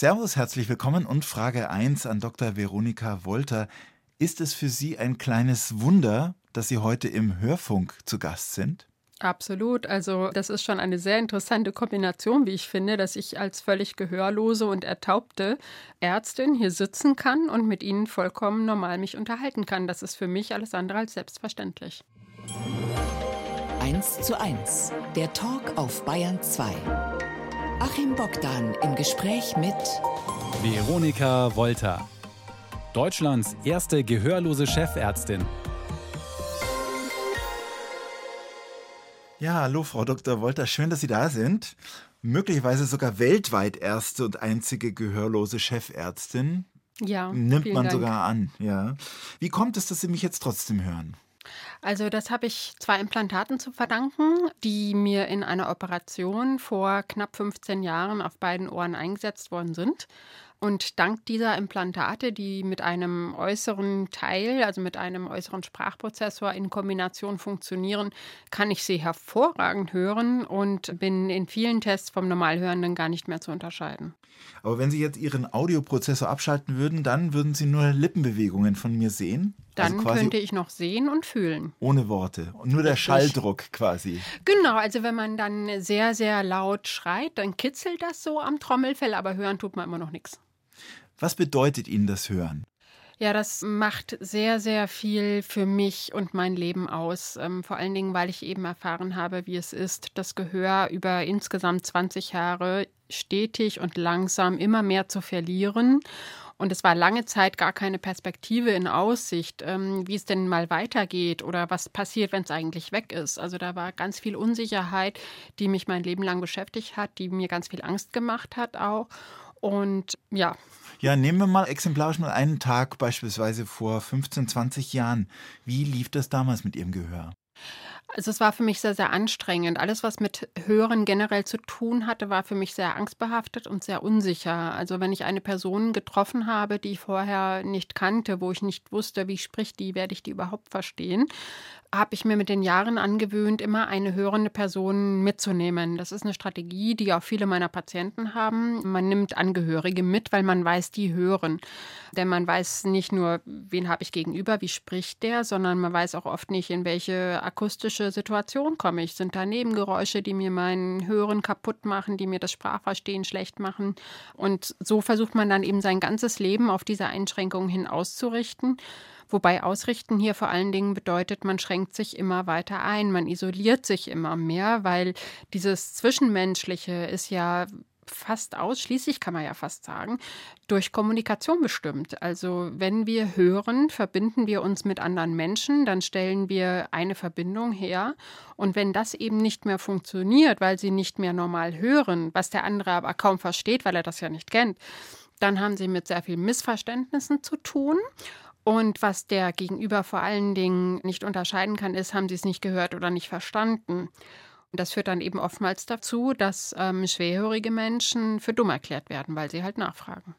Servus, herzlich willkommen und Frage 1 an Dr. Veronika Wolter. Ist es für Sie ein kleines Wunder, dass Sie heute im Hörfunk zu Gast sind? Absolut. Also das ist schon eine sehr interessante Kombination, wie ich finde, dass ich als völlig gehörlose und ertaubte Ärztin hier sitzen kann und mit Ihnen vollkommen normal mich unterhalten kann. Das ist für mich alles andere als selbstverständlich. 1 zu 1, der Talk auf Bayern 2. Achim Bogdan im Gespräch mit Veronika Wolter, Deutschlands erste gehörlose Chefärztin. Ja, hallo Frau Dr. Wolter, schön, dass Sie da sind. Möglicherweise sogar weltweit erste und einzige gehörlose Chefärztin. Ja, nimmt man Dank. sogar an, ja. Wie kommt es, dass Sie mich jetzt trotzdem hören? Also das habe ich zwei Implantaten zu verdanken, die mir in einer Operation vor knapp 15 Jahren auf beiden Ohren eingesetzt worden sind. Und dank dieser Implantate, die mit einem äußeren Teil, also mit einem äußeren Sprachprozessor in Kombination funktionieren, kann ich sie hervorragend hören und bin in vielen Tests vom Normalhörenden gar nicht mehr zu unterscheiden. Aber wenn Sie jetzt Ihren Audioprozessor abschalten würden, dann würden Sie nur Lippenbewegungen von mir sehen? Dann also könnte ich noch sehen und fühlen. ohne Worte. Und nur der Richtig. Schalldruck quasi. Genau, also wenn man dann sehr, sehr laut schreit, dann kitzelt das so am Trommelfell, aber hören tut man immer noch nichts. Was bedeutet Ihnen das Hören? Ja, das macht sehr, sehr viel für mich und mein Leben aus. Ähm, vor allen Dingen, weil ich eben erfahren habe, wie es ist, das Gehör über insgesamt 20 Jahre stetig und langsam immer mehr zu verlieren. Und es war lange Zeit gar keine Perspektive in Aussicht, ähm, wie es denn mal weitergeht oder was passiert, wenn es eigentlich weg ist. Also da war ganz viel Unsicherheit, die mich mein Leben lang beschäftigt hat, die mir ganz viel Angst gemacht hat auch. Und ja, Ja, nehmen wir mal exemplarisch mal einen Tag beispielsweise vor 15, 20 Jahren. Wie lief das damals mit Ihrem Gehör? Also es war für mich sehr, sehr anstrengend. Alles, was mit Hören generell zu tun hatte, war für mich sehr angstbehaftet und sehr unsicher. Also wenn ich eine Person getroffen habe, die ich vorher nicht kannte, wo ich nicht wusste, wie spricht die, werde ich die überhaupt verstehen, habe ich mir mit den Jahren angewöhnt, immer eine hörende Person mitzunehmen. Das ist eine Strategie, die auch viele meiner Patienten haben. Man nimmt Angehörige mit, weil man weiß, die hören. Denn man weiß nicht nur, wen habe ich gegenüber, wie spricht der, sondern man weiß auch oft nicht, in welche akustische Situation komme ich. Sind da Nebengeräusche, die mir mein Hören kaputt machen, die mir das Sprachverstehen schlecht machen? Und so versucht man dann eben sein ganzes Leben auf diese Einschränkungen hin auszurichten. Wobei ausrichten hier vor allen Dingen bedeutet, man schränkt sich immer weiter ein, man isoliert sich immer mehr, weil dieses Zwischenmenschliche ist ja fast ausschließlich, kann man ja fast sagen, durch Kommunikation bestimmt. Also wenn wir hören, verbinden wir uns mit anderen Menschen, dann stellen wir eine Verbindung her. Und wenn das eben nicht mehr funktioniert, weil sie nicht mehr normal hören, was der andere aber kaum versteht, weil er das ja nicht kennt, dann haben sie mit sehr vielen Missverständnissen zu tun. Und was der Gegenüber vor allen Dingen nicht unterscheiden kann, ist, haben sie es nicht gehört oder nicht verstanden. Das führt dann eben oftmals dazu, dass ähm, schwerhörige Menschen für dumm erklärt werden, weil sie halt nachfragen.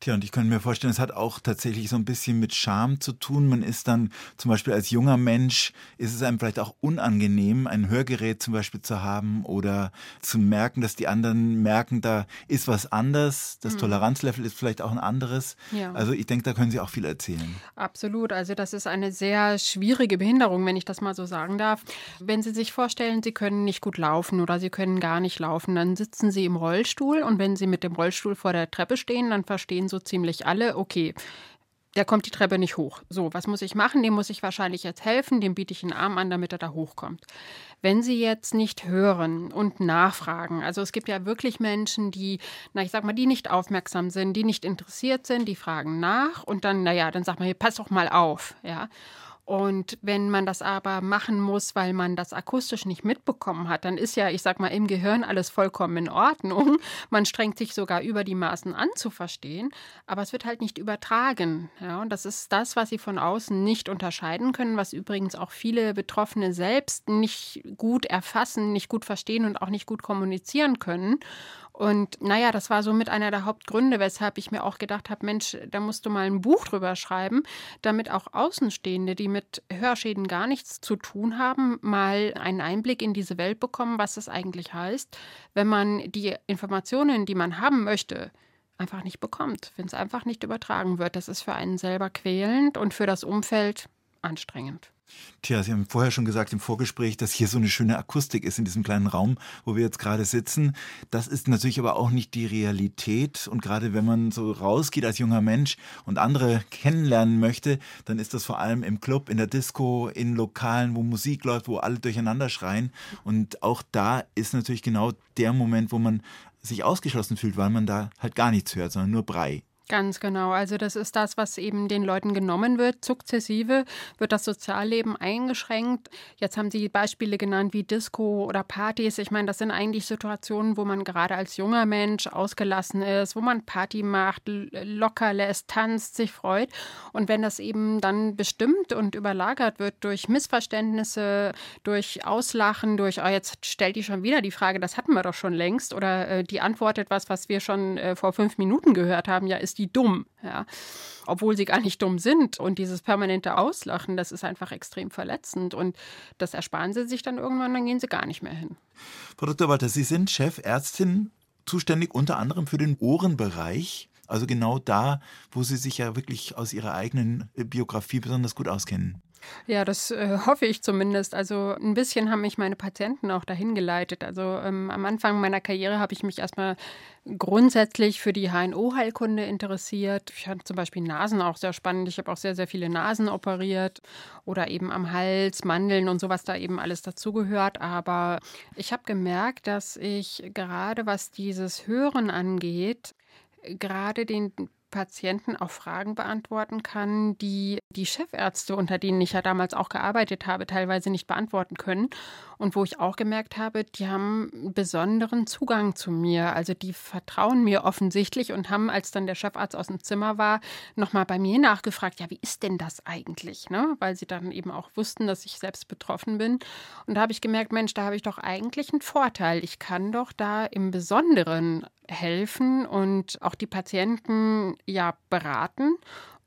Tja, und ich könnte mir vorstellen, es hat auch tatsächlich so ein bisschen mit Scham zu tun. Man ist dann zum Beispiel als junger Mensch, ist es einem vielleicht auch unangenehm, ein Hörgerät zum Beispiel zu haben oder zu merken, dass die anderen merken, da ist was anders. Das Toleranzlevel ist vielleicht auch ein anderes. Ja. Also ich denke, da können Sie auch viel erzählen. Absolut. Also das ist eine sehr schwierige Behinderung, wenn ich das mal so sagen darf. Wenn Sie sich vorstellen, Sie können nicht gut laufen oder Sie können gar nicht laufen, dann sitzen Sie im Rollstuhl und wenn Sie mit dem Rollstuhl vor der Treppe stehen, dann verstehen so ziemlich alle, okay, der kommt die Treppe nicht hoch. So, was muss ich machen? Dem muss ich wahrscheinlich jetzt helfen, dem biete ich einen Arm an, damit er da hochkommt. Wenn Sie jetzt nicht hören und nachfragen, also es gibt ja wirklich Menschen, die, na, ich sag mal, die nicht aufmerksam sind, die nicht interessiert sind, die fragen nach und dann, naja, dann sagt man, hier, pass doch mal auf, ja. Und wenn man das aber machen muss, weil man das akustisch nicht mitbekommen hat, dann ist ja, ich sag mal, im Gehirn alles vollkommen in Ordnung. Man strengt sich sogar über die Maßen an zu verstehen, aber es wird halt nicht übertragen. Ja, und das ist das, was sie von außen nicht unterscheiden können, was übrigens auch viele Betroffene selbst nicht gut erfassen, nicht gut verstehen und auch nicht gut kommunizieren können. Und naja, das war somit einer der Hauptgründe, weshalb ich mir auch gedacht habe, Mensch, da musst du mal ein Buch drüber schreiben, damit auch Außenstehende, die mit Hörschäden gar nichts zu tun haben, mal einen Einblick in diese Welt bekommen, was es eigentlich heißt, wenn man die Informationen, die man haben möchte, einfach nicht bekommt, wenn es einfach nicht übertragen wird. Das ist für einen selber quälend und für das Umfeld anstrengend. Tja, Sie haben vorher schon gesagt im Vorgespräch, dass hier so eine schöne Akustik ist in diesem kleinen Raum, wo wir jetzt gerade sitzen. Das ist natürlich aber auch nicht die Realität. Und gerade wenn man so rausgeht als junger Mensch und andere kennenlernen möchte, dann ist das vor allem im Club, in der Disco, in Lokalen, wo Musik läuft, wo alle durcheinander schreien. Und auch da ist natürlich genau der Moment, wo man sich ausgeschlossen fühlt, weil man da halt gar nichts hört, sondern nur Brei. Ganz genau. Also das ist das, was eben den Leuten genommen wird. Sukzessive wird das Sozialleben eingeschränkt. Jetzt haben Sie Beispiele genannt wie Disco oder Partys. Ich meine, das sind eigentlich Situationen, wo man gerade als junger Mensch ausgelassen ist, wo man Party macht, locker lässt, tanzt, sich freut. Und wenn das eben dann bestimmt und überlagert wird durch Missverständnisse, durch Auslachen, durch, oh, jetzt stellt die schon wieder die Frage, das hatten wir doch schon längst, oder äh, die antwortet was, was wir schon äh, vor fünf Minuten gehört haben, ja, ist die dumm, ja. Obwohl sie gar nicht dumm sind. Und dieses permanente Auslachen, das ist einfach extrem verletzend. Und das ersparen sie sich dann irgendwann, dann gehen sie gar nicht mehr hin. Frau Dr. Walter, Sie sind Chefärztin, zuständig unter anderem für den Ohrenbereich. Also genau da, wo Sie sich ja wirklich aus Ihrer eigenen Biografie besonders gut auskennen. Ja, das äh, hoffe ich zumindest. Also ein bisschen haben mich meine Patienten auch dahin geleitet. Also ähm, am Anfang meiner Karriere habe ich mich erstmal grundsätzlich für die HNO-Heilkunde interessiert. Ich fand zum Beispiel Nasen auch sehr spannend. Ich habe auch sehr, sehr viele Nasen operiert oder eben am Hals, Mandeln und sowas da eben alles dazugehört. Aber ich habe gemerkt, dass ich gerade was dieses Hören angeht, gerade den Patienten auch Fragen beantworten kann, die die Chefärzte, unter denen ich ja damals auch gearbeitet habe, teilweise nicht beantworten können. Und wo ich auch gemerkt habe, die haben besonderen Zugang zu mir. Also die vertrauen mir offensichtlich und haben, als dann der Chefarzt aus dem Zimmer war, nochmal bei mir nachgefragt, ja, wie ist denn das eigentlich? Ne? Weil sie dann eben auch wussten, dass ich selbst betroffen bin. Und da habe ich gemerkt, Mensch, da habe ich doch eigentlich einen Vorteil. Ich kann doch da im Besonderen helfen und auch die Patienten ja beraten.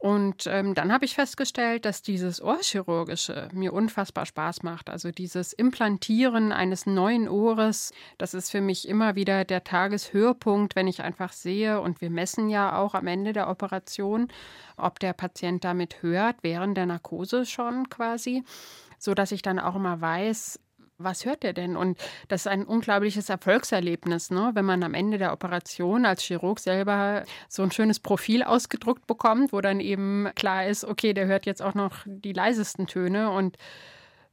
Und ähm, dann habe ich festgestellt, dass dieses Ohrchirurgische mir unfassbar Spaß macht. Also dieses Implantieren eines neuen Ohres, das ist für mich immer wieder der Tageshöhepunkt, wenn ich einfach sehe, und wir messen ja auch am Ende der Operation, ob der Patient damit hört, während der Narkose schon quasi, so dass ich dann auch immer weiß, was hört der denn? Und das ist ein unglaubliches Erfolgserlebnis, ne? wenn man am Ende der Operation als Chirurg selber so ein schönes Profil ausgedruckt bekommt, wo dann eben klar ist, okay, der hört jetzt auch noch die leisesten Töne und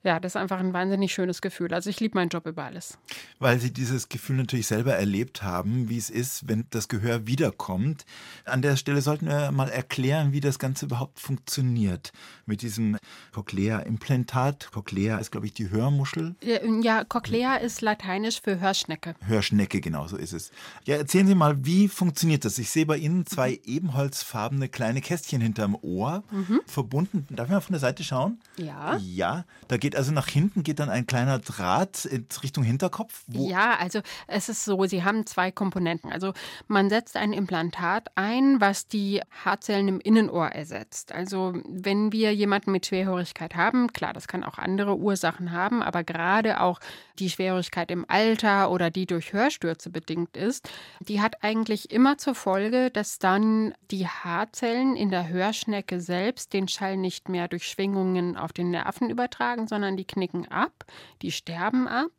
ja, das ist einfach ein wahnsinnig schönes Gefühl. Also ich liebe meinen Job über alles. Weil Sie dieses Gefühl natürlich selber erlebt haben, wie es ist, wenn das Gehör wiederkommt. An der Stelle sollten wir mal erklären, wie das Ganze überhaupt funktioniert mit diesem Cochlea-Implantat. Cochlea ist, glaube ich, die Hörmuschel. Ja, ja, Cochlea ist lateinisch für Hörschnecke. Hörschnecke, genau so ist es. Ja, erzählen Sie mal, wie funktioniert das? Ich sehe bei Ihnen zwei mhm. ebenholzfarbene kleine Kästchen hinterm Ohr, mhm. verbunden. Darf ich mal von der Seite schauen? Ja. Ja, da geht also nach hinten geht dann ein kleiner Draht in Richtung Hinterkopf? ja, also es ist so, sie haben zwei Komponenten. Also man setzt ein Implantat ein, was die Haarzellen im Innenohr ersetzt. Also wenn wir jemanden mit Schwerhörigkeit haben, klar, das kann auch andere Ursachen haben, aber gerade auch die Schwerhörigkeit im Alter oder die durch Hörstürze bedingt ist, die hat eigentlich immer zur Folge, dass dann die Haarzellen in der Hörschnecke selbst den Schall nicht mehr durch Schwingungen auf den Nerven übertragen, sondern sondern die knicken ab, die sterben ab.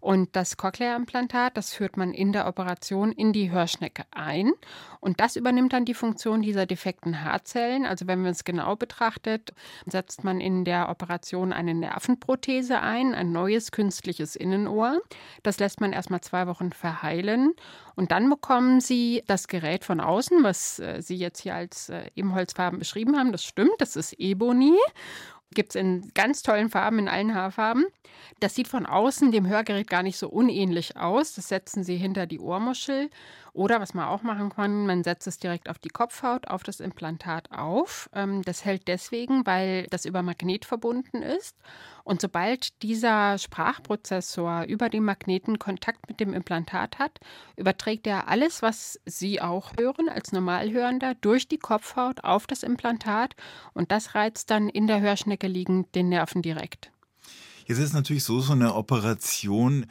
Und das Cochlea-Implantat, das führt man in der Operation in die Hörschnecke ein. Und das übernimmt dann die Funktion dieser defekten Haarzellen. Also wenn man es genau betrachtet, setzt man in der Operation eine Nervenprothese ein, ein neues künstliches Innenohr. Das lässt man erstmal zwei Wochen verheilen. Und dann bekommen Sie das Gerät von außen, was äh, Sie jetzt hier als äh, Ebenholzfarben beschrieben haben. Das stimmt, das ist Ebony. Gibt es in ganz tollen Farben, in allen Haarfarben. Das sieht von außen dem Hörgerät gar nicht so unähnlich aus. Das setzen Sie hinter die Ohrmuschel oder was man auch machen kann, man setzt es direkt auf die Kopfhaut, auf das Implantat auf. Ähm, das hält deswegen, weil das über Magnet verbunden ist. Und sobald dieser Sprachprozessor über den Magneten Kontakt mit dem Implantat hat, überträgt er alles, was Sie auch hören als Normalhörender, durch die Kopfhaut auf das Implantat. Und das reizt dann in der Hörschnecke liegend den Nerven direkt. Jetzt ist natürlich so, so eine Operation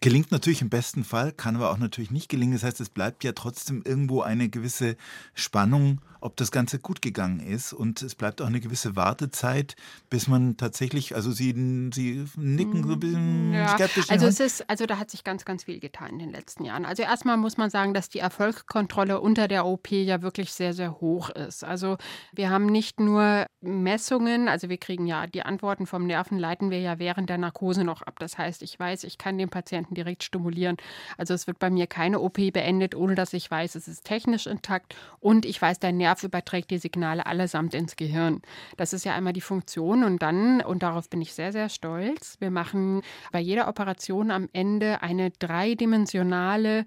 Gelingt natürlich im besten Fall, kann aber auch natürlich nicht gelingen. Das heißt, es bleibt ja trotzdem irgendwo eine gewisse Spannung, ob das Ganze gut gegangen ist. Und es bleibt auch eine gewisse Wartezeit, bis man tatsächlich, also Sie, Sie nicken so ein bisschen ja, skeptisch. Also es ist, also da hat sich ganz, ganz viel getan in den letzten Jahren. Also erstmal muss man sagen, dass die Erfolgskontrolle unter der OP ja wirklich sehr, sehr hoch ist. Also wir haben nicht nur Messungen, also wir kriegen ja die Antworten vom Nerven, leiten wir ja während der Narkose noch ab. Das heißt, ich weiß, ich kann den Patienten direkt stimulieren. Also es wird bei mir keine OP beendet, ohne dass ich weiß, es ist technisch intakt und ich weiß, der Nerv überträgt die Signale allesamt ins Gehirn. Das ist ja einmal die Funktion und dann, und darauf bin ich sehr, sehr stolz, wir machen bei jeder Operation am Ende eine dreidimensionale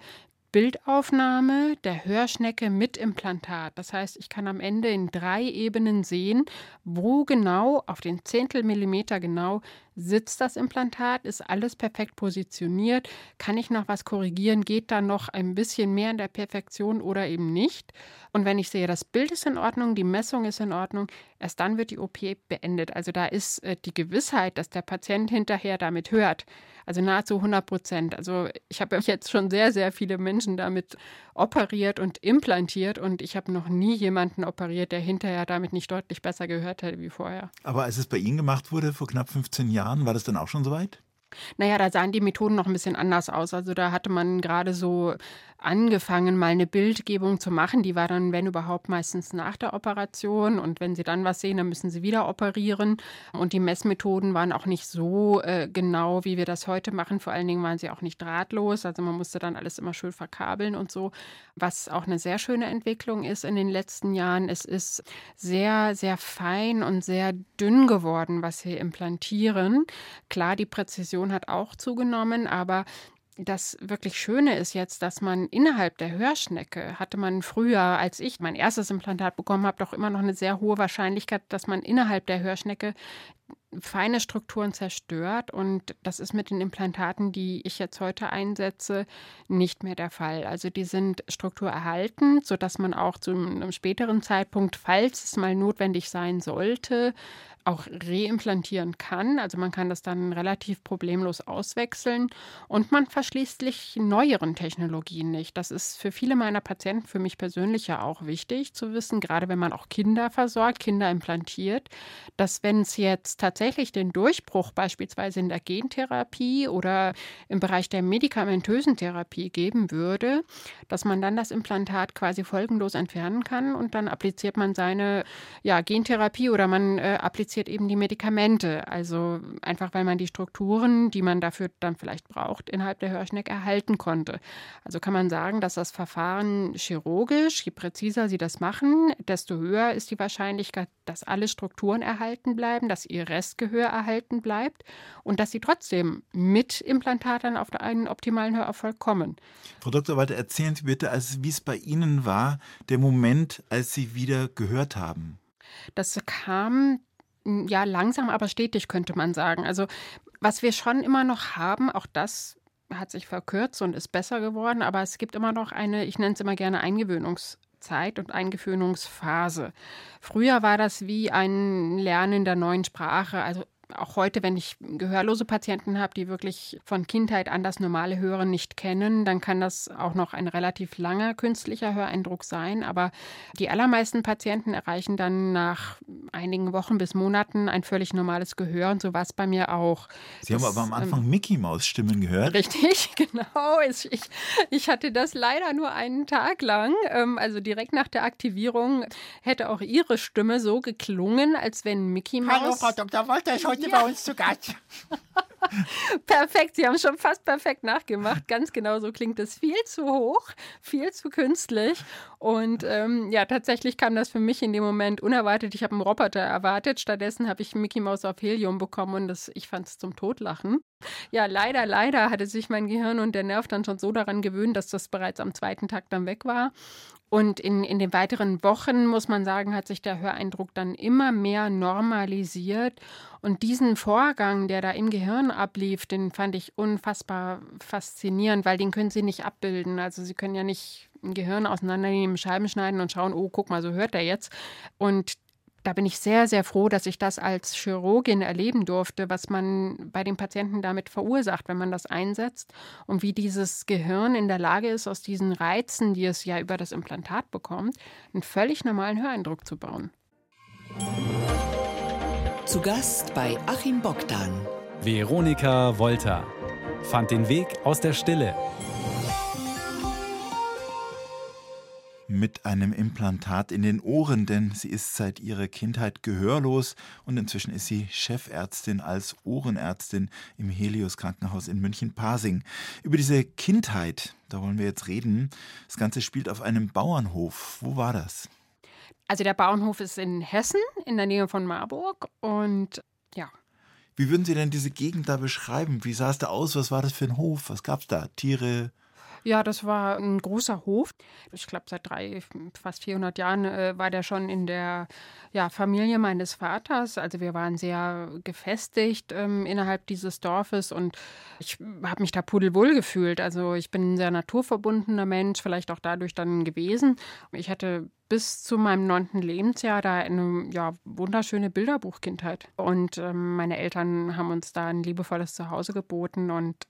Bildaufnahme der Hörschnecke mit Implantat. Das heißt, ich kann am Ende in drei Ebenen sehen, wo genau, auf den Zehntelmillimeter genau, Sitzt das Implantat? Ist alles perfekt positioniert? Kann ich noch was korrigieren? Geht da noch ein bisschen mehr in der Perfektion oder eben nicht? Und wenn ich sehe, das Bild ist in Ordnung, die Messung ist in Ordnung, erst dann wird die OP beendet. Also da ist äh, die Gewissheit, dass der Patient hinterher damit hört, also nahezu 100 Prozent. Also ich habe jetzt schon sehr, sehr viele Menschen damit operiert und implantiert und ich habe noch nie jemanden operiert, der hinterher damit nicht deutlich besser gehört hätte wie vorher. Aber als es bei Ihnen gemacht wurde vor knapp 15 Jahren, Jahren, war das dann auch schon soweit? Naja, da sahen die Methoden noch ein bisschen anders aus. Also da hatte man gerade so angefangen, mal eine Bildgebung zu machen. Die war dann, wenn überhaupt, meistens nach der Operation. Und wenn sie dann was sehen, dann müssen sie wieder operieren. Und die Messmethoden waren auch nicht so äh, genau, wie wir das heute machen. Vor allen Dingen waren sie auch nicht drahtlos. Also man musste dann alles immer schön verkabeln und so. Was auch eine sehr schöne Entwicklung ist in den letzten Jahren. Es ist sehr, sehr fein und sehr dünn geworden, was wir implantieren. Klar, die Präzision hat auch zugenommen, aber das wirklich Schöne ist jetzt, dass man innerhalb der Hörschnecke hatte man früher, als ich mein erstes Implantat bekommen habe, doch immer noch eine sehr hohe Wahrscheinlichkeit, dass man innerhalb der Hörschnecke feine Strukturen zerstört. Und das ist mit den Implantaten, die ich jetzt heute einsetze, nicht mehr der Fall. Also die sind strukturerhaltend, sodass man auch zu einem späteren Zeitpunkt, falls es mal notwendig sein sollte, auch reimplantieren kann. Also man kann das dann relativ problemlos auswechseln und man verschließt sich neueren Technologien nicht. Das ist für viele meiner Patienten, für mich persönlich ja auch wichtig zu wissen, gerade wenn man auch Kinder versorgt, Kinder implantiert, dass wenn es jetzt tatsächlich den Durchbruch beispielsweise in der Gentherapie oder im Bereich der medikamentösen Therapie geben würde, dass man dann das Implantat quasi folgenlos entfernen kann und dann appliziert man seine ja, Gentherapie oder man äh, appliziert reduziert eben die Medikamente. Also einfach, weil man die Strukturen, die man dafür dann vielleicht braucht, innerhalb der Hörschneck erhalten konnte. Also kann man sagen, dass das Verfahren chirurgisch, je präziser Sie das machen, desto höher ist die Wahrscheinlichkeit, dass alle Strukturen erhalten bleiben, dass Ihr Restgehör erhalten bleibt und dass Sie trotzdem mit Implantatern auf einen optimalen Hörerfolg kommen. Frau Dr. Walter, erzählen Sie bitte, also wie es bei Ihnen war, der Moment, als Sie wieder gehört haben. Das kam ja, langsam, aber stetig könnte man sagen. Also, was wir schon immer noch haben, auch das hat sich verkürzt und ist besser geworden, aber es gibt immer noch eine, ich nenne es immer gerne Eingewöhnungszeit und Eingewöhnungsphase. Früher war das wie ein Lernen der neuen Sprache. Also auch heute, wenn ich gehörlose Patienten habe, die wirklich von Kindheit an das normale Hören nicht kennen, dann kann das auch noch ein relativ langer künstlicher Höreindruck sein. Aber die allermeisten Patienten erreichen dann nach einigen Wochen bis Monaten ein völlig normales Gehör und so war es bei mir auch. Sie das, haben aber am Anfang ähm, Mickey Maus Stimmen gehört. Richtig, genau. Ich, ich hatte das leider nur einen Tag lang. Ähm, also direkt nach der Aktivierung hätte auch Ihre Stimme so geklungen, als wenn Mickey Maus. Hallo, Frau Dr. Wolter, ist heute ja. bei uns zu Gast. perfekt, Sie haben schon fast perfekt nachgemacht. Ganz genau so klingt es. Viel zu hoch, viel zu künstlich. Und ähm, ja, tatsächlich kam das für mich in dem Moment unerwartet. Ich habe einen Roboter erwartet. Stattdessen habe ich Mickey Mouse auf Helium bekommen und das, ich fand es zum Totlachen. Ja, leider, leider hatte sich mein Gehirn und der Nerv dann schon so daran gewöhnt, dass das bereits am zweiten Tag dann weg war. Und in, in den weiteren Wochen, muss man sagen, hat sich der Höreindruck dann immer mehr normalisiert. Und diesen Vorgang, der da im Gehirn ablief, den fand ich unfassbar faszinierend, weil den können Sie nicht abbilden. Also Sie können ja nicht ein Gehirn auseinandernehmen, Scheiben schneiden und schauen, oh, guck mal, so hört er jetzt. Und da bin ich sehr, sehr froh, dass ich das als Chirurgin erleben durfte, was man bei den Patienten damit verursacht, wenn man das einsetzt und wie dieses Gehirn in der Lage ist, aus diesen Reizen, die es ja über das Implantat bekommt, einen völlig normalen Höreindruck zu bauen. Zu Gast bei Achim Bogdan. Veronika Volter fand den Weg aus der Stille. Mit einem Implantat in den Ohren, denn sie ist seit ihrer Kindheit gehörlos und inzwischen ist sie Chefärztin als Ohrenärztin im Helios Krankenhaus in München-Pasing. Über diese Kindheit, da wollen wir jetzt reden. Das Ganze spielt auf einem Bauernhof. Wo war das? Also der Bauernhof ist in Hessen, in der Nähe von Marburg und ja. Wie würden Sie denn diese Gegend da beschreiben? Wie sah es da aus? Was war das für ein Hof? Was gab es da? Tiere, ja, das war ein großer Hof. Ich glaube, seit drei, fast 400 Jahren äh, war der schon in der ja, Familie meines Vaters. Also wir waren sehr gefestigt ähm, innerhalb dieses Dorfes und ich habe mich da pudelwohl gefühlt. Also ich bin ein sehr naturverbundener Mensch, vielleicht auch dadurch dann gewesen. Ich hatte bis zu meinem neunten Lebensjahr da eine ja, wunderschöne Bilderbuchkindheit. Und ähm, meine Eltern haben uns da ein liebevolles Zuhause geboten und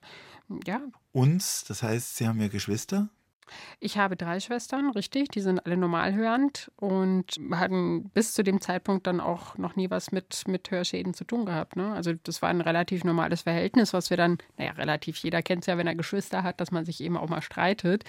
ja. Uns, das heißt, Sie haben ja Geschwister? Ich habe drei Schwestern, richtig, die sind alle normalhörend und hatten bis zu dem Zeitpunkt dann auch noch nie was mit, mit Hörschäden zu tun gehabt. Ne? Also das war ein relativ normales Verhältnis, was wir dann, naja, relativ, jeder kennt es ja, wenn er Geschwister hat, dass man sich eben auch mal streitet.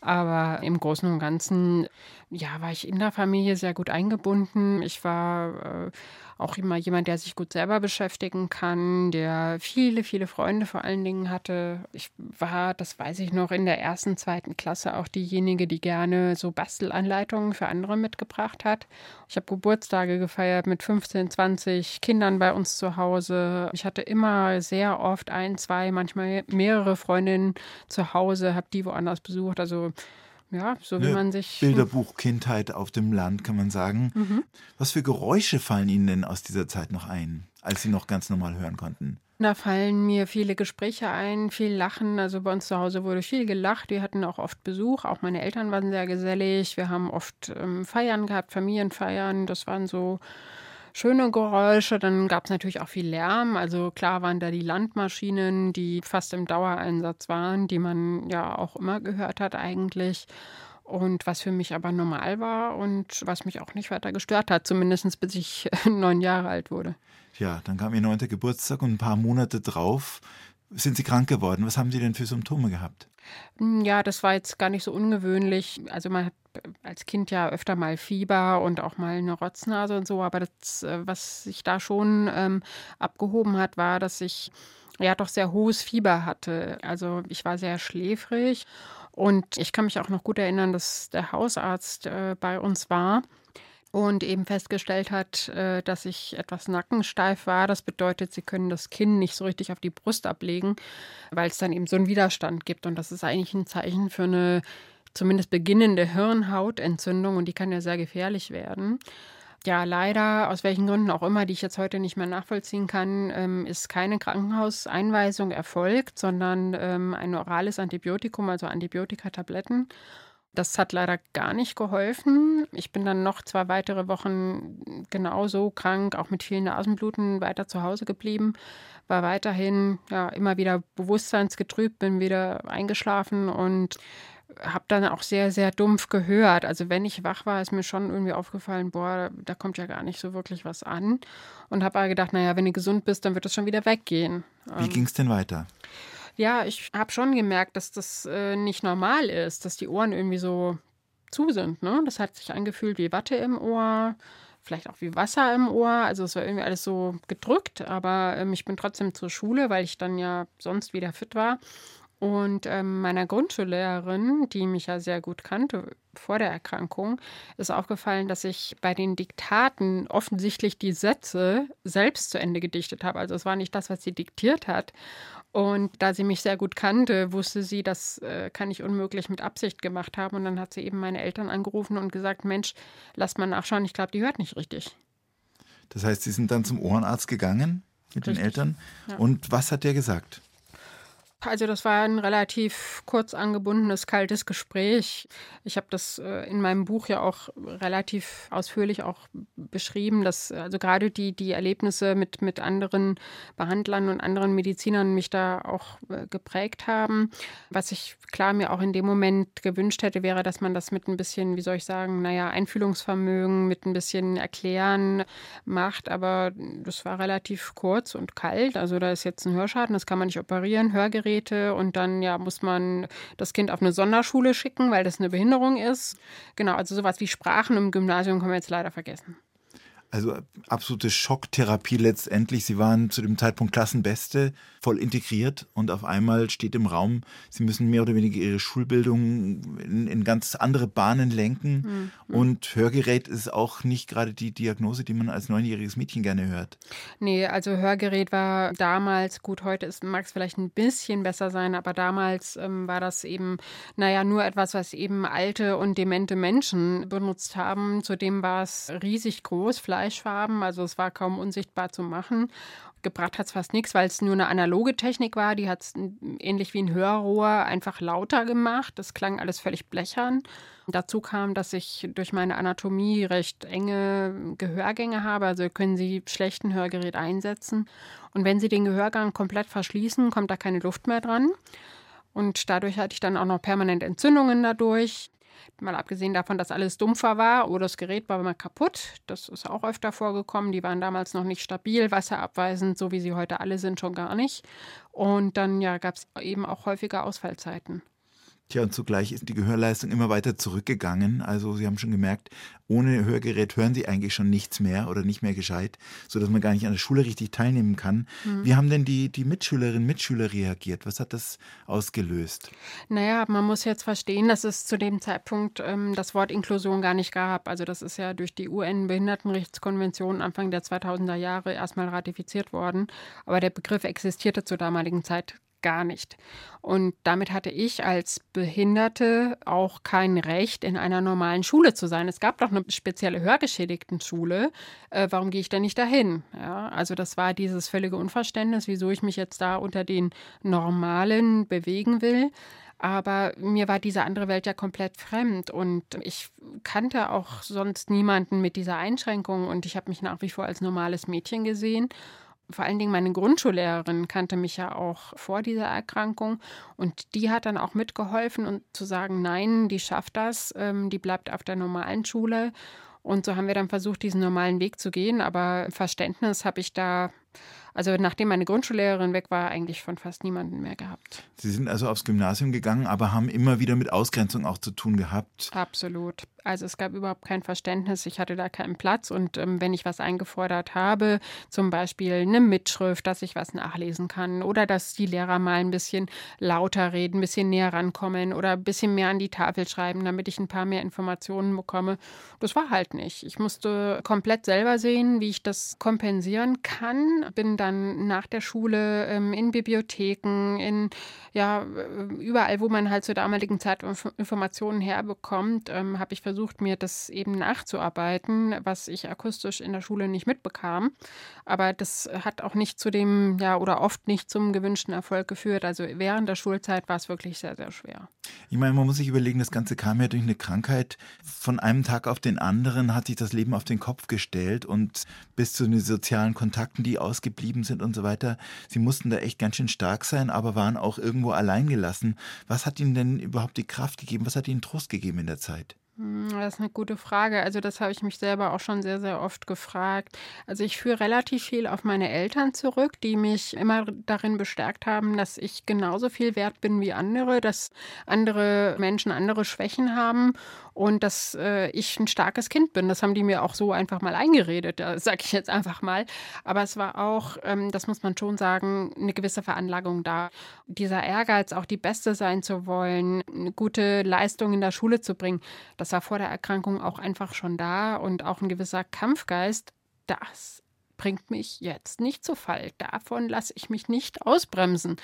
Aber im Großen und Ganzen, ja, war ich in der Familie sehr gut eingebunden. Ich war äh, auch immer jemand, der sich gut selber beschäftigen kann, der viele, viele Freunde vor allen Dingen hatte. Ich war, das weiß ich noch, in der ersten, zweiten Klasse auch diejenige, die gerne so Bastelanleitungen für andere mitgebracht hat. Ich habe Geburtstage gefeiert mit 15, 20 Kindern bei uns zu Hause. Ich hatte immer sehr oft ein, zwei, manchmal mehrere Freundinnen zu Hause, habe die woanders besucht. Also ja, so wie man sich. Bilderbuch-Kindheit auf dem Land, kann man sagen. Mhm. Was für Geräusche fallen Ihnen denn aus dieser Zeit noch ein, als Sie noch ganz normal hören konnten? Da fallen mir viele Gespräche ein, viel Lachen. Also bei uns zu Hause wurde viel gelacht. Wir hatten auch oft Besuch. Auch meine Eltern waren sehr gesellig. Wir haben oft ähm, Feiern gehabt, Familienfeiern. Das waren so schöne Geräusche. Dann gab es natürlich auch viel Lärm. Also klar waren da die Landmaschinen, die fast im Dauereinsatz waren, die man ja auch immer gehört hat eigentlich. Und was für mich aber normal war und was mich auch nicht weiter gestört hat, zumindest bis ich neun Jahre alt wurde. Ja, dann kam Ihr neunter Geburtstag und ein paar Monate drauf sind Sie krank geworden. Was haben Sie denn für Symptome gehabt? Hm, ja, das war jetzt gar nicht so ungewöhnlich. Also man hat als Kind ja öfter mal Fieber und auch mal eine Rotznase und so, aber das, äh, was sich da schon ähm, abgehoben hat, war, dass ich ja doch sehr hohes Fieber hatte. Also ich war sehr schläfrig und ich kann mich auch noch gut erinnern, dass der Hausarzt äh, bei uns war und eben festgestellt hat, äh, dass ich etwas nackensteif war. Das bedeutet, sie können das Kinn nicht so richtig auf die Brust ablegen, weil es dann eben so einen Widerstand gibt. Und das ist eigentlich ein Zeichen für eine zumindest beginnende Hirnhautentzündung und die kann ja sehr gefährlich werden. Ja, leider, aus welchen Gründen auch immer, die ich jetzt heute nicht mehr nachvollziehen kann, ähm, ist keine Krankenhauseinweisung erfolgt, sondern ähm, ein orales Antibiotikum, also Antibiotikatabletten. Das hat leider gar nicht geholfen. Ich bin dann noch zwei weitere Wochen genauso krank, auch mit vielen Nasenbluten, weiter zu Hause geblieben. War weiterhin ja, immer wieder bewusstseinsgetrübt, bin wieder eingeschlafen und habe dann auch sehr, sehr dumpf gehört. Also wenn ich wach war, ist mir schon irgendwie aufgefallen, boah, da kommt ja gar nicht so wirklich was an. Und habe aber gedacht, naja, wenn du gesund bist, dann wird es schon wieder weggehen. Wie ähm, ging es denn weiter? Ja, ich habe schon gemerkt, dass das äh, nicht normal ist, dass die Ohren irgendwie so zu sind. Ne? Das hat sich angefühlt wie Watte im Ohr, vielleicht auch wie Wasser im Ohr. Also es war irgendwie alles so gedrückt, aber ähm, ich bin trotzdem zur Schule, weil ich dann ja sonst wieder fit war. Und ähm, meiner Grundschullehrerin, die mich ja sehr gut kannte vor der Erkrankung, ist aufgefallen, dass ich bei den Diktaten offensichtlich die Sätze selbst zu Ende gedichtet habe. Also es war nicht das, was sie diktiert hat. Und da sie mich sehr gut kannte, wusste sie, das äh, kann ich unmöglich mit Absicht gemacht haben. Und dann hat sie eben meine Eltern angerufen und gesagt, Mensch, lass mal nachschauen, ich glaube, die hört nicht richtig. Das heißt, Sie sind dann zum Ohrenarzt gegangen mit richtig. den Eltern. Ja. Und was hat der gesagt? Also das war ein relativ kurz angebundenes, kaltes Gespräch. Ich habe das äh, in meinem Buch ja auch relativ ausführlich auch beschrieben, dass also gerade die, die Erlebnisse mit, mit anderen Behandlern und anderen Medizinern mich da auch äh, geprägt haben. Was ich klar mir auch in dem Moment gewünscht hätte, wäre, dass man das mit ein bisschen, wie soll ich sagen, naja, Einfühlungsvermögen, mit ein bisschen Erklären macht. Aber das war relativ kurz und kalt. Also da ist jetzt ein Hörschaden, das kann man nicht operieren, Hörgeräte und dann ja muss man das Kind auf eine Sonderschule schicken, weil das eine Behinderung ist. Genau, also sowas wie Sprachen im Gymnasium können wir jetzt leider vergessen. Also absolute Schocktherapie letztendlich. Sie waren zu dem Zeitpunkt Klassenbeste, voll integriert und auf einmal steht im Raum, Sie müssen mehr oder weniger Ihre Schulbildung in, in ganz andere Bahnen lenken. Mhm. Und Hörgerät ist auch nicht gerade die Diagnose, die man als neunjähriges Mädchen gerne hört. Nee, also Hörgerät war damals, gut, heute mag es vielleicht ein bisschen besser sein, aber damals ähm, war das eben, naja, nur etwas, was eben alte und demente Menschen benutzt haben. Zudem war es riesig groß, vielleicht Fleischfarben, also es war kaum unsichtbar zu machen. Gebracht hat es fast nichts, weil es nur eine analoge Technik war. Die hat es ähnlich wie ein Hörrohr einfach lauter gemacht. Das klang alles völlig blechern. Dazu kam, dass ich durch meine Anatomie recht enge Gehörgänge habe. Also können Sie schlechten Hörgerät einsetzen. Und wenn Sie den Gehörgang komplett verschließen, kommt da keine Luft mehr dran. Und dadurch hatte ich dann auch noch permanent Entzündungen dadurch. Mal abgesehen davon, dass alles dumpfer war oder das Gerät war mal kaputt. Das ist auch öfter vorgekommen. Die waren damals noch nicht stabil, wasserabweisend, so wie sie heute alle sind, schon gar nicht. Und dann ja, gab es eben auch häufiger Ausfallzeiten. Tja, und zugleich ist die Gehörleistung immer weiter zurückgegangen. Also Sie haben schon gemerkt, ohne Hörgerät hören Sie eigentlich schon nichts mehr oder nicht mehr gescheit, sodass man gar nicht an der Schule richtig teilnehmen kann. Mhm. Wie haben denn die, die Mitschülerinnen und Mitschüler reagiert? Was hat das ausgelöst? Naja, man muss jetzt verstehen, dass es zu dem Zeitpunkt ähm, das Wort Inklusion gar nicht gab. Also das ist ja durch die UN-Behindertenrechtskonvention Anfang der 2000er Jahre erstmal ratifiziert worden. Aber der Begriff existierte zur damaligen Zeit gar nicht. Und damit hatte ich als Behinderte auch kein Recht, in einer normalen Schule zu sein. Es gab doch eine spezielle Hörgeschädigten-Schule. Äh, warum gehe ich denn nicht dahin? Ja, also das war dieses völlige Unverständnis, wieso ich mich jetzt da unter den Normalen bewegen will. Aber mir war diese andere Welt ja komplett fremd und ich kannte auch sonst niemanden mit dieser Einschränkung und ich habe mich nach wie vor als normales Mädchen gesehen vor allen Dingen meine Grundschullehrerin kannte mich ja auch vor dieser Erkrankung und die hat dann auch mitgeholfen und zu sagen, nein, die schafft das, ähm, die bleibt auf der normalen Schule. Und so haben wir dann versucht, diesen normalen Weg zu gehen. Aber Verständnis habe ich da also nachdem meine Grundschullehrerin weg war, eigentlich von fast niemanden mehr gehabt. Sie sind also aufs Gymnasium gegangen, aber haben immer wieder mit Ausgrenzung auch zu tun gehabt. Absolut. Also es gab überhaupt kein Verständnis. Ich hatte da keinen Platz. Und ähm, wenn ich was eingefordert habe, zum Beispiel eine Mitschrift, dass ich was nachlesen kann oder dass die Lehrer mal ein bisschen lauter reden, ein bisschen näher rankommen oder ein bisschen mehr an die Tafel schreiben, damit ich ein paar mehr Informationen bekomme, das war halt nicht. Ich musste komplett selber sehen, wie ich das kompensieren kann. Bin dann nach der Schule ähm, in Bibliotheken, in ja, überall, wo man halt zur damaligen Zeit Informationen herbekommt, ähm, habe ich versucht, mir das eben nachzuarbeiten, was ich akustisch in der Schule nicht mitbekam. Aber das hat auch nicht zu dem, ja, oder oft nicht zum gewünschten Erfolg geführt. Also während der Schulzeit war es wirklich sehr, sehr schwer. Ich meine, man muss sich überlegen, das Ganze kam ja durch eine Krankheit. Von einem Tag auf den anderen hat sich das Leben auf den Kopf gestellt und bis zu den sozialen Kontakten, die ausgeblieben sind und so weiter. Sie mussten da echt ganz schön stark sein, aber waren auch irgendwo allein gelassen. Was hat Ihnen denn überhaupt die Kraft gegeben? Was hat Ihnen Trost gegeben in der Zeit? Hm, das ist eine gute Frage. Also das habe ich mich selber auch schon sehr, sehr oft gefragt. Also ich führe relativ viel auf meine Eltern zurück, die mich immer darin bestärkt haben, dass ich genauso viel wert bin wie andere, dass andere Menschen andere Schwächen haben und dass äh, ich ein starkes Kind bin. Das haben die mir auch so einfach mal eingeredet, sage ich jetzt einfach mal. Aber es war auch, ähm, das muss man schon sagen, eine gewisse Veranlagung da. Dieser Ehrgeiz, auch die Beste sein zu wollen, eine gute Leistung in der Schule zu bringen, das war vor der Erkrankung auch einfach schon da und auch ein gewisser Kampfgeist. Das bringt mich jetzt nicht zu Fall. Davon lasse ich mich nicht ausbremsen.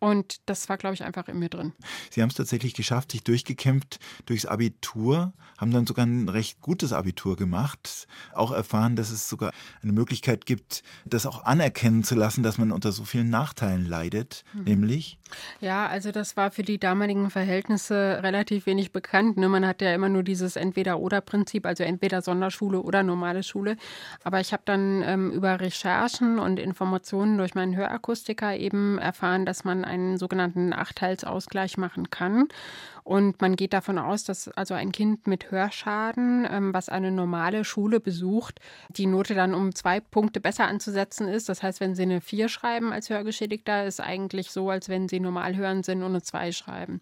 Und das war, glaube ich, einfach in mir drin. Sie haben es tatsächlich geschafft, sich durchgekämpft durchs Abitur, haben dann sogar ein recht gutes Abitur gemacht, auch erfahren, dass es sogar eine Möglichkeit gibt, das auch anerkennen zu lassen, dass man unter so vielen Nachteilen leidet, mhm. nämlich. Ja, also das war für die damaligen Verhältnisse relativ wenig bekannt. Ne? Man hat ja immer nur dieses Entweder-Oder-Prinzip, also entweder Sonderschule oder normale Schule. Aber ich habe dann ähm, über Recherchen und Informationen durch meinen Hörakustiker eben erfahren, dass man einen sogenannten Nachteilsausgleich machen kann. Und man geht davon aus, dass also ein Kind mit Hörschaden, ähm, was eine normale Schule besucht, die Note dann um zwei Punkte besser anzusetzen ist. Das heißt, wenn sie eine 4 schreiben als Hörgeschädigter, ist eigentlich so, als wenn sie normal hören sind und eine 2 schreiben.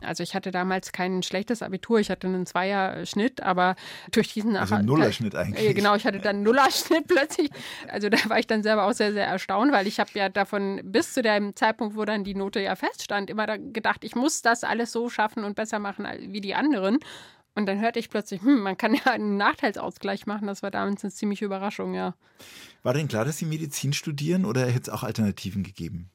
Also ich hatte damals kein schlechtes Abitur, ich hatte einen Zweierschnitt, aber durch diesen Also einen Nullerschnitt eigentlich. Genau, ich hatte dann einen Nullerschnitt plötzlich. Also da war ich dann selber auch sehr, sehr erstaunt, weil ich habe ja davon bis zu dem Zeitpunkt, wo dann die Note ja feststand, immer da gedacht, ich muss das alles so schaffen und besser machen wie die anderen. Und dann hörte ich plötzlich, hm, man kann ja einen Nachteilsausgleich machen. Das war damals eine ziemliche Überraschung, ja. War denn klar, dass Sie Medizin studieren oder hätte es auch Alternativen gegeben?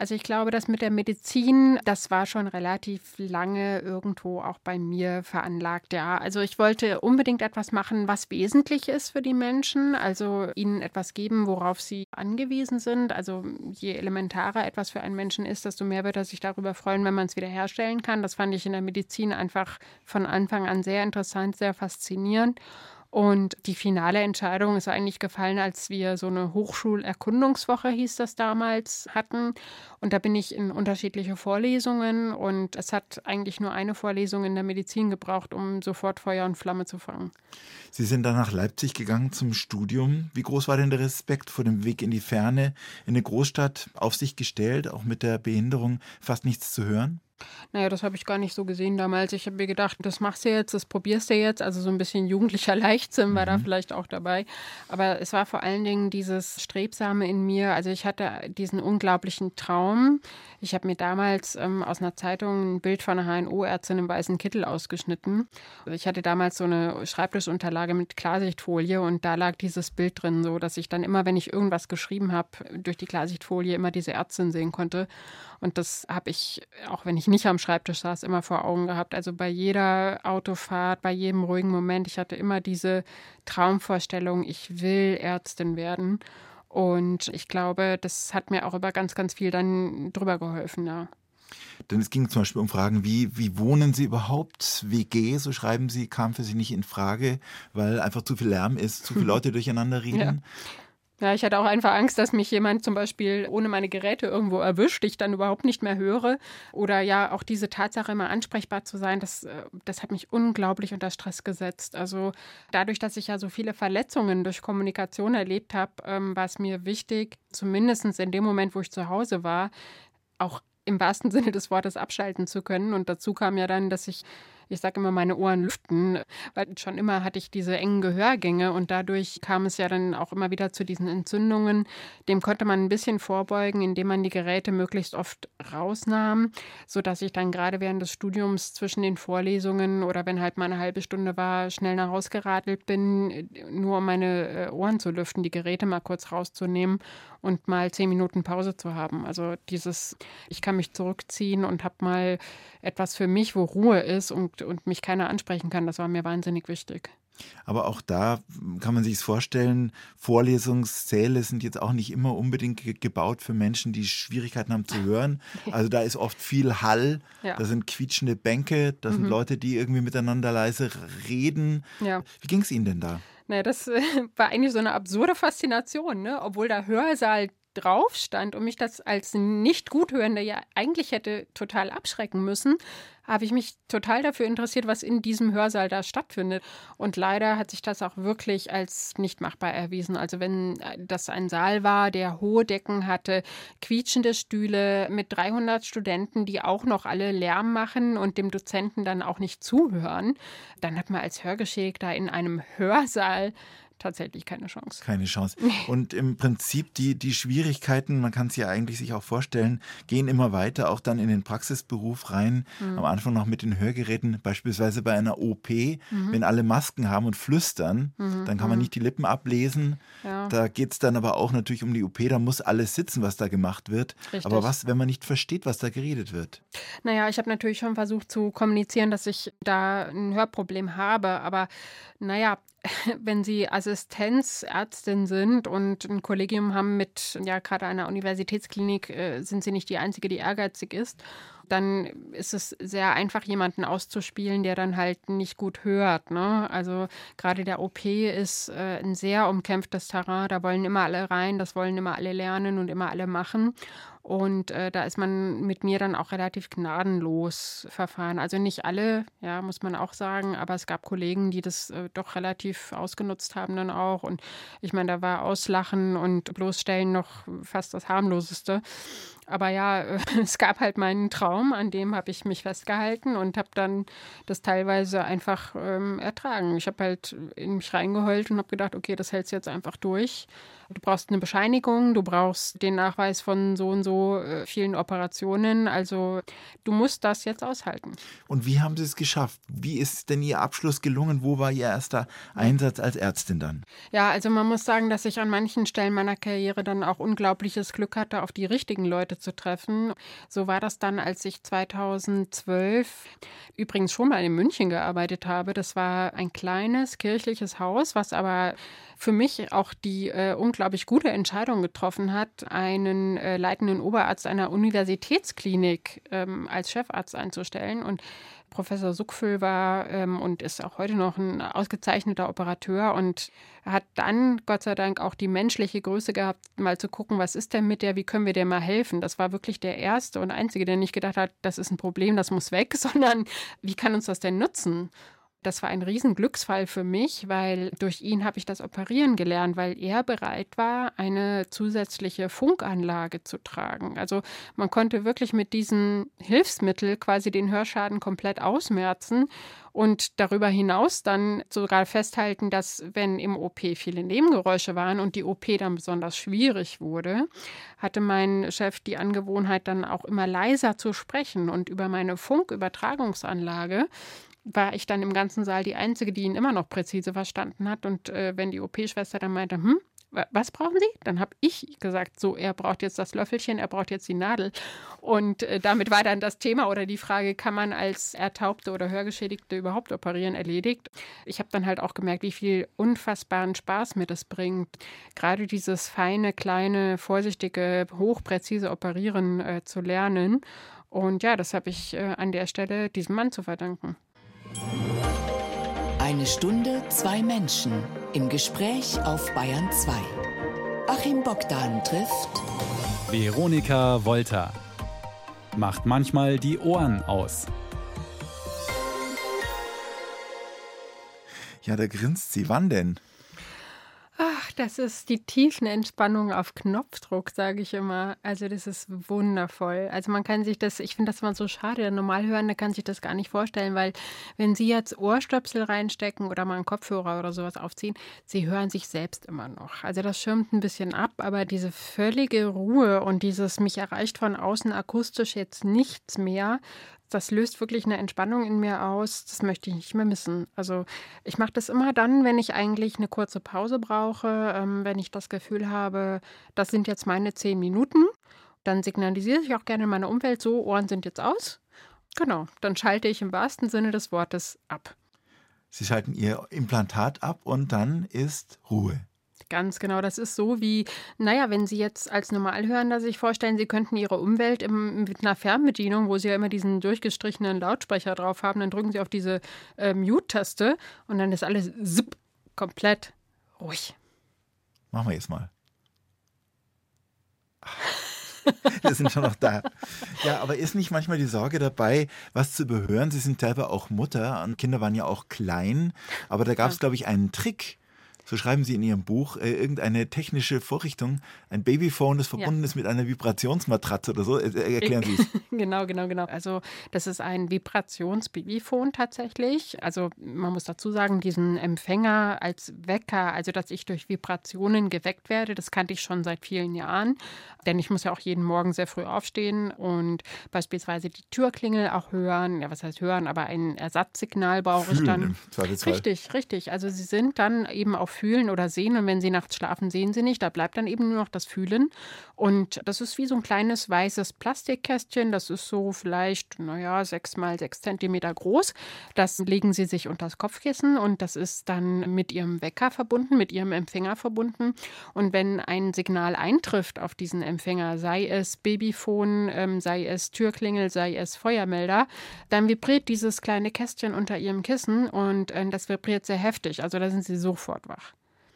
Also ich glaube, das mit der Medizin, das war schon relativ lange irgendwo auch bei mir veranlagt. Ja, also ich wollte unbedingt etwas machen, was wesentlich ist für die Menschen, also ihnen etwas geben, worauf sie angewiesen sind. Also je elementarer etwas für einen Menschen ist, desto mehr wird er sich darüber freuen, wenn man es wiederherstellen kann. Das fand ich in der Medizin einfach von Anfang an sehr interessant, sehr faszinierend. Und die finale Entscheidung ist eigentlich gefallen, als wir so eine Hochschulerkundungswoche, hieß das damals, hatten. Und da bin ich in unterschiedliche Vorlesungen und es hat eigentlich nur eine Vorlesung in der Medizin gebraucht, um sofort Feuer und Flamme zu fangen. Sie sind dann nach Leipzig gegangen zum Studium. Wie groß war denn der Respekt vor dem Weg in die Ferne, in eine Großstadt auf sich gestellt, auch mit der Behinderung fast nichts zu hören? Naja, das habe ich gar nicht so gesehen damals. Ich habe mir gedacht, das machst du jetzt, das probierst du jetzt. Also so ein bisschen jugendlicher Leichtsinn war mhm. da vielleicht auch dabei. Aber es war vor allen Dingen dieses Strebsame in mir. Also ich hatte diesen unglaublichen Traum. Ich habe mir damals ähm, aus einer Zeitung ein Bild von einer HNO-Ärztin im weißen Kittel ausgeschnitten. Ich hatte damals so eine Schreibtischunterlage mit Klarsichtfolie und da lag dieses Bild drin, so dass ich dann immer, wenn ich irgendwas geschrieben habe, durch die Klarsichtfolie immer diese Ärztin sehen konnte. Und das habe ich, auch wenn ich nicht am Schreibtisch saß, immer vor Augen gehabt. Also bei jeder Autofahrt, bei jedem ruhigen Moment. Ich hatte immer diese Traumvorstellung, ich will Ärztin werden. Und ich glaube, das hat mir auch über ganz, ganz viel dann drüber geholfen, ja. Denn es ging zum Beispiel um Fragen wie, wie wohnen Sie überhaupt? WG, so schreiben Sie, kam für Sie nicht in Frage, weil einfach zu viel Lärm ist, zu viele Leute durcheinander reden. Ja. Ja, ich hatte auch einfach Angst, dass mich jemand zum Beispiel ohne meine Geräte irgendwo erwischt, ich dann überhaupt nicht mehr höre. Oder ja, auch diese Tatsache, immer ansprechbar zu sein, das, äh, das hat mich unglaublich unter Stress gesetzt. Also dadurch, dass ich ja so viele Verletzungen durch Kommunikation erlebt habe, ähm, war es mir wichtig, zumindest in dem Moment, wo ich zu Hause war, auch im wahrsten Sinne des Wortes abschalten zu können. Und dazu kam ja dann, dass ich ich sage immer, meine Ohren lüften, weil schon immer hatte ich diese engen Gehörgänge und dadurch kam es ja dann auch immer wieder zu diesen Entzündungen. Dem konnte man ein bisschen vorbeugen, indem man die Geräte möglichst oft rausnahm, sodass ich dann gerade während des Studiums zwischen den Vorlesungen oder wenn halt mal eine halbe Stunde war, schnell nach Hause geradelt bin, nur um meine äh, Ohren zu lüften, die Geräte mal kurz rauszunehmen und mal zehn Minuten Pause zu haben. Also dieses, ich kann mich zurückziehen und habe mal etwas für mich, wo Ruhe ist und, und mich keiner ansprechen kann, das war mir wahnsinnig wichtig. Aber auch da kann man sich es vorstellen, Vorlesungssäle sind jetzt auch nicht immer unbedingt gebaut für Menschen, die Schwierigkeiten haben zu hören. Also da ist oft viel Hall, ja. da sind quietschende Bänke, da sind mhm. Leute, die irgendwie miteinander leise reden. Ja. Wie ging es Ihnen denn da? Naja, das äh, war eigentlich so eine absurde Faszination, ne? obwohl der Hörsaal drauf stand und mich das als nicht guthörende ja eigentlich hätte total abschrecken müssen, habe ich mich total dafür interessiert, was in diesem Hörsaal da stattfindet. Und leider hat sich das auch wirklich als nicht machbar erwiesen. Also wenn äh, das ein Saal war, der hohe Decken hatte, quietschende Stühle mit 300 Studenten, die auch noch alle Lärm machen und dem Dozenten dann auch nicht zuhören, dann hat man als Hörgeschädigter in einem Hörsaal tatsächlich keine Chance. Keine Chance. Und im Prinzip die, die Schwierigkeiten, man kann es ja eigentlich sich auch vorstellen, gehen immer weiter, auch dann in den Praxisberuf rein. Mhm. Am Anfang noch mit den Hörgeräten, beispielsweise bei einer OP, mhm. wenn alle Masken haben und flüstern, mhm. dann kann man mhm. nicht die Lippen ablesen. Ja. Da geht es dann aber auch natürlich um die OP, da muss alles sitzen, was da gemacht wird. Richtig. Aber was, wenn man nicht versteht, was da geredet wird? Naja, ich habe natürlich schon versucht zu kommunizieren, dass ich da ein Hörproblem habe, aber naja, wenn Sie Assistenzärztin sind und ein Kollegium haben mit, ja, gerade einer Universitätsklinik, äh, sind Sie nicht die Einzige, die ehrgeizig ist dann ist es sehr einfach, jemanden auszuspielen, der dann halt nicht gut hört. Ne? Also gerade der OP ist äh, ein sehr umkämpftes Terrain, da wollen immer alle rein, das wollen immer alle lernen und immer alle machen. Und äh, da ist man mit mir dann auch relativ gnadenlos verfahren. Also nicht alle, ja, muss man auch sagen, aber es gab Kollegen, die das äh, doch relativ ausgenutzt haben dann auch. Und ich meine, da war Auslachen und bloßstellen noch fast das harmloseste. Aber ja, es gab halt meinen Traum, an dem habe ich mich festgehalten und habe dann das teilweise einfach ähm, ertragen. Ich habe halt in mich reingeheult und habe gedacht, okay, das hältst du jetzt einfach durch. Du brauchst eine Bescheinigung, du brauchst den Nachweis von so und so äh, vielen Operationen. Also du musst das jetzt aushalten. Und wie haben Sie es geschafft? Wie ist denn Ihr Abschluss gelungen? Wo war Ihr erster Einsatz als Ärztin dann? Ja, also man muss sagen, dass ich an manchen Stellen meiner Karriere dann auch unglaubliches Glück hatte, auf die richtigen Leute zu treffen. So war das dann, als ich 2012 übrigens schon mal in München gearbeitet habe. Das war ein kleines kirchliches Haus, was aber für mich auch die äh, unglaublich gute Entscheidung getroffen hat, einen äh, leitenden Oberarzt einer Universitätsklinik ähm, als Chefarzt einzustellen. Und Professor Suckfüll war ähm, und ist auch heute noch ein ausgezeichneter Operateur und hat dann Gott sei Dank auch die menschliche Größe gehabt, mal zu gucken, was ist denn mit der, wie können wir der mal helfen. Das war wirklich der erste und einzige, der nicht gedacht hat, das ist ein Problem, das muss weg, sondern wie kann uns das denn nutzen? Das war ein Riesenglücksfall für mich, weil durch ihn habe ich das Operieren gelernt, weil er bereit war, eine zusätzliche Funkanlage zu tragen. Also man konnte wirklich mit diesem Hilfsmittel quasi den Hörschaden komplett ausmerzen und darüber hinaus dann sogar festhalten, dass wenn im OP viele Nebengeräusche waren und die OP dann besonders schwierig wurde, hatte mein Chef die Angewohnheit dann auch immer leiser zu sprechen und über meine Funkübertragungsanlage war ich dann im ganzen Saal die Einzige, die ihn immer noch präzise verstanden hat. Und äh, wenn die OP-Schwester dann meinte, hm, was brauchen Sie? Dann habe ich gesagt, so, er braucht jetzt das Löffelchen, er braucht jetzt die Nadel. Und äh, damit war dann das Thema oder die Frage, kann man als Ertaubte oder Hörgeschädigte überhaupt operieren, erledigt. Ich habe dann halt auch gemerkt, wie viel unfassbaren Spaß mir das bringt, gerade dieses feine, kleine, vorsichtige, hochpräzise Operieren äh, zu lernen. Und ja, das habe ich äh, an der Stelle diesem Mann zu verdanken. Eine Stunde, zwei Menschen im Gespräch auf Bayern 2. Achim Bogdan trifft Veronika Volter. Macht manchmal die Ohren aus. Ja, da grinst sie. Wann denn? Das ist die Tiefenentspannung auf Knopfdruck, sage ich immer. Also das ist wundervoll. Also man kann sich das, ich finde das immer so schade, der Normalhörende kann sich das gar nicht vorstellen, weil wenn Sie jetzt Ohrstöpsel reinstecken oder mal einen Kopfhörer oder sowas aufziehen, Sie hören sich selbst immer noch. Also das schirmt ein bisschen ab, aber diese völlige Ruhe und dieses mich erreicht von außen akustisch jetzt nichts mehr, das löst wirklich eine Entspannung in mir aus. Das möchte ich nicht mehr missen. Also ich mache das immer dann, wenn ich eigentlich eine kurze Pause brauche, ähm, wenn ich das Gefühl habe, das sind jetzt meine zehn Minuten. Dann signalisiere ich auch gerne in meiner Umwelt so, Ohren sind jetzt aus. Genau, dann schalte ich im wahrsten Sinne des Wortes ab. Sie schalten Ihr Implantat ab und dann ist Ruhe. Ganz genau. Das ist so wie, naja, wenn Sie jetzt als Normalhörender sich vorstellen, Sie könnten Ihre Umwelt im, mit einer Fernbedienung, wo Sie ja immer diesen durchgestrichenen Lautsprecher drauf haben, dann drücken Sie auf diese äh, Mute-Taste und dann ist alles zip, komplett ruhig. Machen wir jetzt mal. Wir sind schon noch da. Ja, aber ist nicht manchmal die Sorge dabei, was zu überhören? Sie sind selber auch Mutter und Kinder waren ja auch klein, aber da gab es, glaube ich, einen Trick so schreiben Sie in Ihrem Buch, äh, irgendeine technische Vorrichtung, ein Babyphone, das verbunden ja. ist mit einer Vibrationsmatratze oder so. Äh, erklären Sie es. genau, genau, genau. Also das ist ein Vibrations-Babyphone tatsächlich. Also man muss dazu sagen, diesen Empfänger als Wecker, also dass ich durch Vibrationen geweckt werde, das kannte ich schon seit vielen Jahren. Denn ich muss ja auch jeden Morgen sehr früh aufstehen und beispielsweise die Türklingel auch hören. Ja, was heißt hören, aber ein Ersatzsignal brauche Fühlen ich dann. Richtig, richtig. Also sie sind dann eben auf Fühlen oder Sehen und wenn sie nachts schlafen, sehen sie nicht. Da bleibt dann eben nur noch das Fühlen. Und das ist wie so ein kleines weißes Plastikkästchen. Das ist so vielleicht, naja, sechs mal sechs Zentimeter groß. Das legen sie sich unter das Kopfkissen und das ist dann mit ihrem Wecker verbunden, mit ihrem Empfänger verbunden. Und wenn ein Signal eintrifft auf diesen Empfänger, sei es Babyphone, ähm, sei es Türklingel, sei es Feuermelder, dann vibriert dieses kleine Kästchen unter ihrem Kissen und äh, das vibriert sehr heftig. Also da sind sie sofort wach.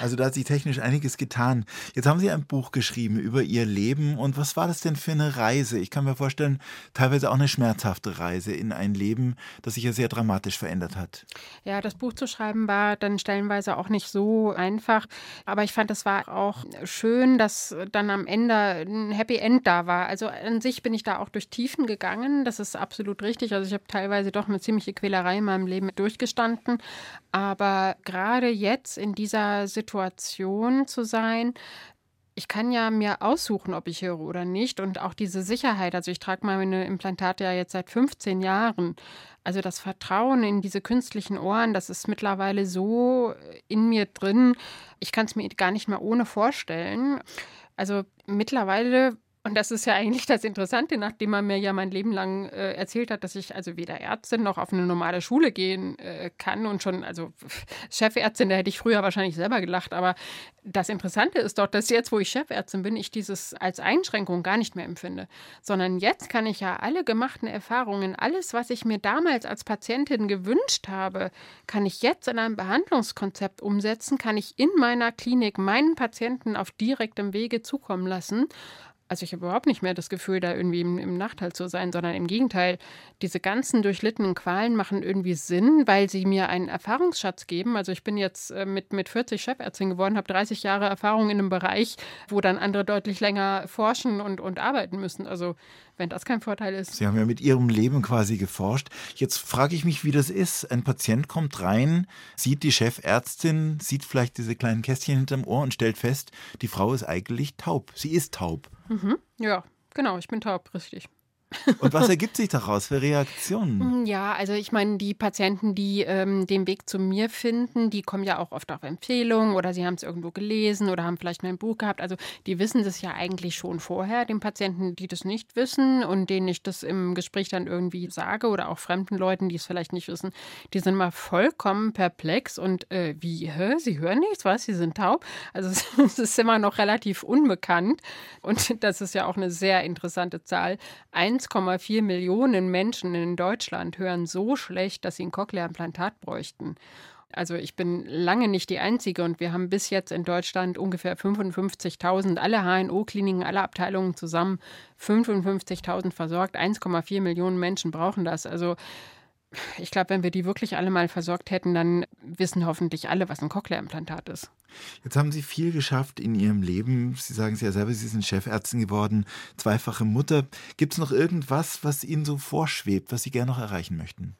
Also da hat sich technisch einiges getan. Jetzt haben Sie ein Buch geschrieben über Ihr Leben und was war das denn für eine Reise? Ich kann mir vorstellen, teilweise auch eine schmerzhafte Reise in ein Leben, das sich ja sehr dramatisch verändert hat. Ja, das Buch zu schreiben war dann stellenweise auch nicht so einfach, aber ich fand, es war auch schön, dass dann am Ende ein Happy End da war. Also an sich bin ich da auch durch Tiefen gegangen, das ist absolut richtig. Also ich habe teilweise doch eine ziemliche Quälerei in meinem Leben durchgestanden, aber gerade jetzt in dieser Situation zu sein, ich kann ja mir aussuchen, ob ich höre oder nicht. Und auch diese Sicherheit. Also ich trage meine Implantate ja jetzt seit 15 Jahren. Also das Vertrauen in diese künstlichen Ohren, das ist mittlerweile so in mir drin. Ich kann es mir gar nicht mehr ohne vorstellen. Also mittlerweile und das ist ja eigentlich das Interessante, nachdem man mir ja mein Leben lang äh, erzählt hat, dass ich also weder Ärztin noch auf eine normale Schule gehen äh, kann und schon, also Chefärztin, da hätte ich früher wahrscheinlich selber gelacht. Aber das Interessante ist doch, dass jetzt, wo ich Chefärztin bin, ich dieses als Einschränkung gar nicht mehr empfinde, sondern jetzt kann ich ja alle gemachten Erfahrungen, alles, was ich mir damals als Patientin gewünscht habe, kann ich jetzt in einem Behandlungskonzept umsetzen, kann ich in meiner Klinik meinen Patienten auf direktem Wege zukommen lassen. Also ich habe überhaupt nicht mehr das Gefühl, da irgendwie im, im, Nachteil zu sein, sondern im Gegenteil, diese ganzen durchlittenen Qualen machen irgendwie Sinn, weil sie mir einen Erfahrungsschatz geben. Also ich bin jetzt äh, mit, mit 40 Chefärztin geworden, habe 30 Jahre Erfahrung in einem Bereich, wo dann andere deutlich länger forschen und, und arbeiten müssen. Also wenn das kein Vorteil ist. Sie haben ja mit Ihrem Leben quasi geforscht. Jetzt frage ich mich, wie das ist. Ein Patient kommt rein, sieht die Chefärztin, sieht vielleicht diese kleinen Kästchen hinterm Ohr und stellt fest, die Frau ist eigentlich taub. Sie ist taub. Mhm. Ja, genau, ich bin taub, richtig. Und was ergibt sich daraus für Reaktionen? Hm, ja, also ich meine, die Patienten, die ähm, den Weg zu mir finden, die kommen ja auch oft auf Empfehlungen oder sie haben es irgendwo gelesen oder haben vielleicht mein Buch gehabt. Also die wissen das ja eigentlich schon vorher. Den Patienten, die das nicht wissen und denen ich das im Gespräch dann irgendwie sage oder auch fremden Leuten, die es vielleicht nicht wissen, die sind mal vollkommen perplex und äh, wie, hä? Sie hören nichts, was? Sie sind taub? Also es ist immer noch relativ unbekannt und das ist ja auch eine sehr interessante Zahl. Ein 1,4 Millionen Menschen in Deutschland hören so schlecht, dass sie ein Cochlea-Implantat bräuchten. Also ich bin lange nicht die Einzige und wir haben bis jetzt in Deutschland ungefähr 55.000, alle HNO-Kliniken, alle Abteilungen zusammen 55.000 versorgt. 1,4 Millionen Menschen brauchen das. Also ich glaube, wenn wir die wirklich alle mal versorgt hätten, dann wissen hoffentlich alle, was ein Cochlea-Implantat ist. Jetzt haben Sie viel geschafft in Ihrem Leben. Sie sagen es ja selber, Sie sind Chefärztin geworden, zweifache Mutter. Gibt es noch irgendwas, was Ihnen so vorschwebt, was Sie gerne noch erreichen möchten?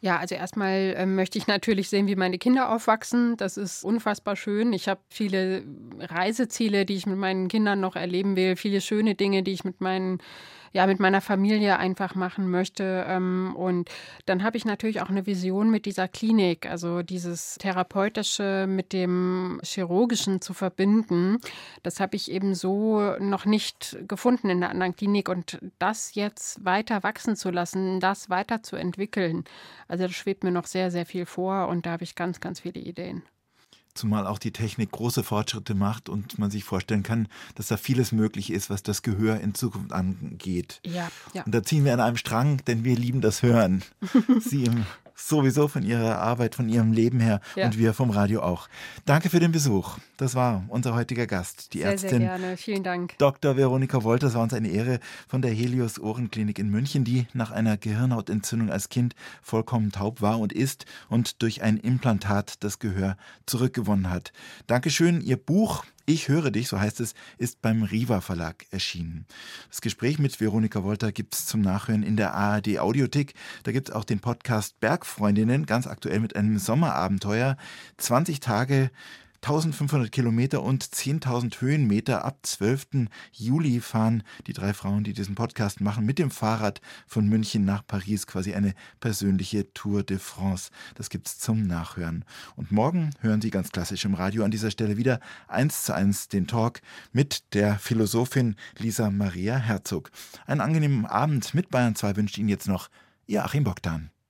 Ja, also erstmal äh, möchte ich natürlich sehen, wie meine Kinder aufwachsen. Das ist unfassbar schön. Ich habe viele Reiseziele, die ich mit meinen Kindern noch erleben will, viele schöne Dinge, die ich mit meinen ja, mit meiner Familie einfach machen möchte. Ähm, und dann habe ich natürlich auch eine Vision mit dieser Klinik, also dieses Therapeutische mit dem Chirurgischen zu verbinden. Das habe ich eben so noch nicht gefunden in der anderen Klinik und das jetzt weiter wachsen zu lassen, das weiter zu entwickeln. Also das schwebt mir noch sehr, sehr viel vor und da habe ich ganz, ganz viele Ideen zumal auch die Technik große Fortschritte macht und man sich vorstellen kann, dass da vieles möglich ist, was das Gehör in Zukunft angeht. Ja, ja. Und da ziehen wir an einem Strang, denn wir lieben das Hören. Sie im sowieso von Ihrer Arbeit, von Ihrem Leben her Ja. und wir vom Radio auch. Danke für den Besuch. Das war unser heutiger Gast, die Sehr, Ärztin sehr gerne. Vielen Dank. Dr. Veronika Wolters war uns eine Ehre von der Helios Ohrenklinik in München, die nach einer Gehirnhautentzündung als Kind vollkommen taub war und ist und durch ein Implantat das Gehör zurückgewonnen hat. Dankeschön. Ihr Buch Ich höre dich, so heißt es, ist beim Riva Verlag erschienen. Das Gespräch mit Veronika Wolter gibt es zum Nachhören in der ARD Audiothek. Da gibt es auch den Podcast Bergfreundinnen, ganz aktuell mit einem Sommerabenteuer. 20 Tage 1500 Kilometer und 10.000 Höhenmeter. Ab 12. Juli fahren die drei Frauen, die diesen Podcast machen, mit dem Fahrrad von München nach Paris quasi eine persönliche Tour de France. Das gibt's zum Nachhören. Und morgen hören Sie ganz klassisch im Radio an dieser Stelle wieder eins zu eins den Talk mit der Philosophin Lisa Maria Herzog. Einen angenehmen Abend mit Bayern 2 wünscht Ihnen jetzt noch Ihr Achim Bogdan.